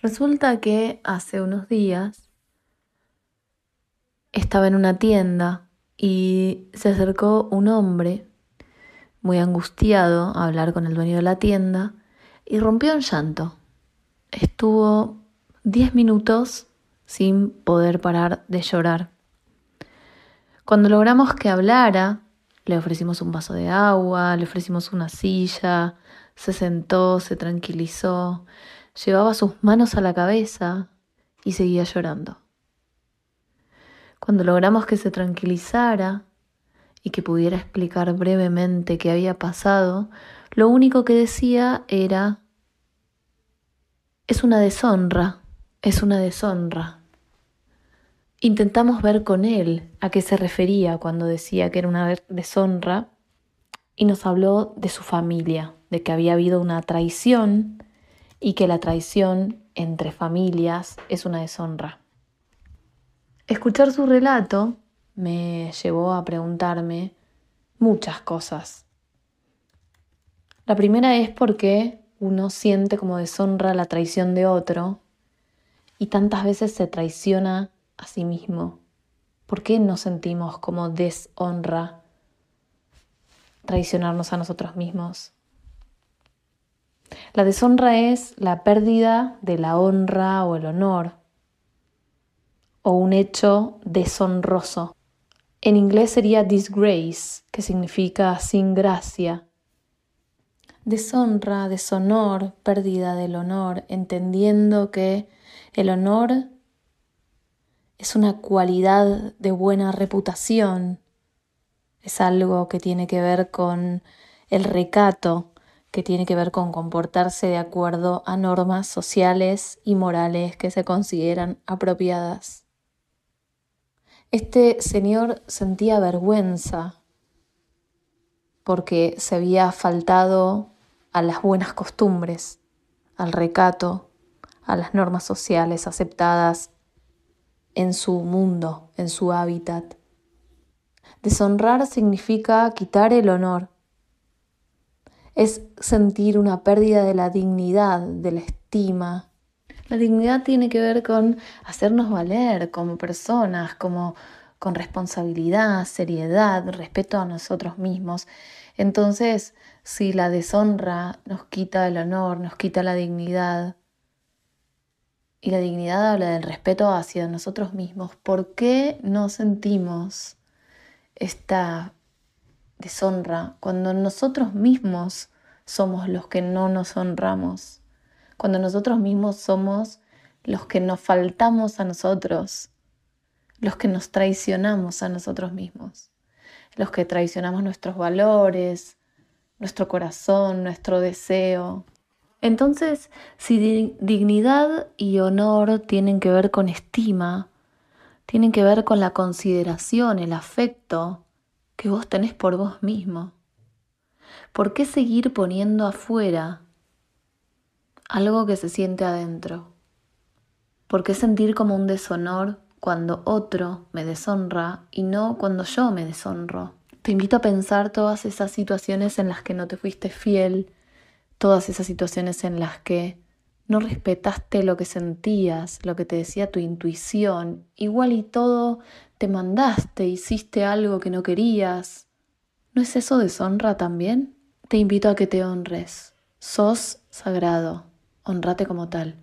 Resulta que hace unos días estaba en una tienda y se acercó un hombre muy angustiado a hablar con el dueño de la tienda y rompió en llanto. Estuvo 10 minutos sin poder parar de llorar. Cuando logramos que hablara, le ofrecimos un vaso de agua, le ofrecimos una silla, se sentó, se tranquilizó, llevaba sus manos a la cabeza y seguía llorando. Cuando logramos que se tranquilizara y que pudiera explicar brevemente qué había pasado, lo único que decía era, es una deshonra, es una deshonra. Intentamos ver con él a qué se refería cuando decía que era una deshonra y nos habló de su familia, de que había habido una traición y que la traición entre familias es una deshonra. Escuchar su relato me llevó a preguntarme muchas cosas. La primera es porque uno siente como deshonra la traición de otro y tantas veces se traiciona a sí mismo? ¿Por qué nos sentimos como deshonra traicionarnos a nosotros mismos? La deshonra es la pérdida de la honra o el honor o un hecho deshonroso. En inglés sería disgrace, que significa sin gracia. Deshonra, deshonor, pérdida del honor, entendiendo que el honor es una cualidad de buena reputación, es algo que tiene que ver con el recato, que tiene que ver con comportarse de acuerdo a normas sociales y morales que se consideran apropiadas. Este señor sentía vergüenza porque se había faltado a las buenas costumbres, al recato, a las normas sociales aceptadas en su mundo, en su hábitat. Deshonrar significa quitar el honor. Es sentir una pérdida de la dignidad, de la estima. La dignidad tiene que ver con hacernos valer como personas, como con responsabilidad, seriedad, respeto a nosotros mismos. Entonces, si la deshonra nos quita el honor, nos quita la dignidad, y la dignidad habla del respeto hacia nosotros mismos, ¿por qué no sentimos esta deshonra cuando nosotros mismos somos los que no nos honramos? Cuando nosotros mismos somos los que nos faltamos a nosotros, los que nos traicionamos a nosotros mismos, los que traicionamos nuestros valores, nuestro corazón, nuestro deseo, entonces, si dignidad y honor tienen que ver con estima, tienen que ver con la consideración, el afecto que vos tenés por vos mismo, ¿por qué seguir poniendo afuera algo que se siente adentro? ¿Por qué sentir como un deshonor cuando otro me deshonra y no cuando yo me deshonro? Te invito a pensar todas esas situaciones en las que no te fuiste fiel, todas esas situaciones en las que no respetaste lo que sentías, lo que te decía tu intuición, igual y todo te mandaste, hiciste algo que no querías. ¿No es eso deshonra también? Te invito a que te honres. Sos sagrado, honrate como tal.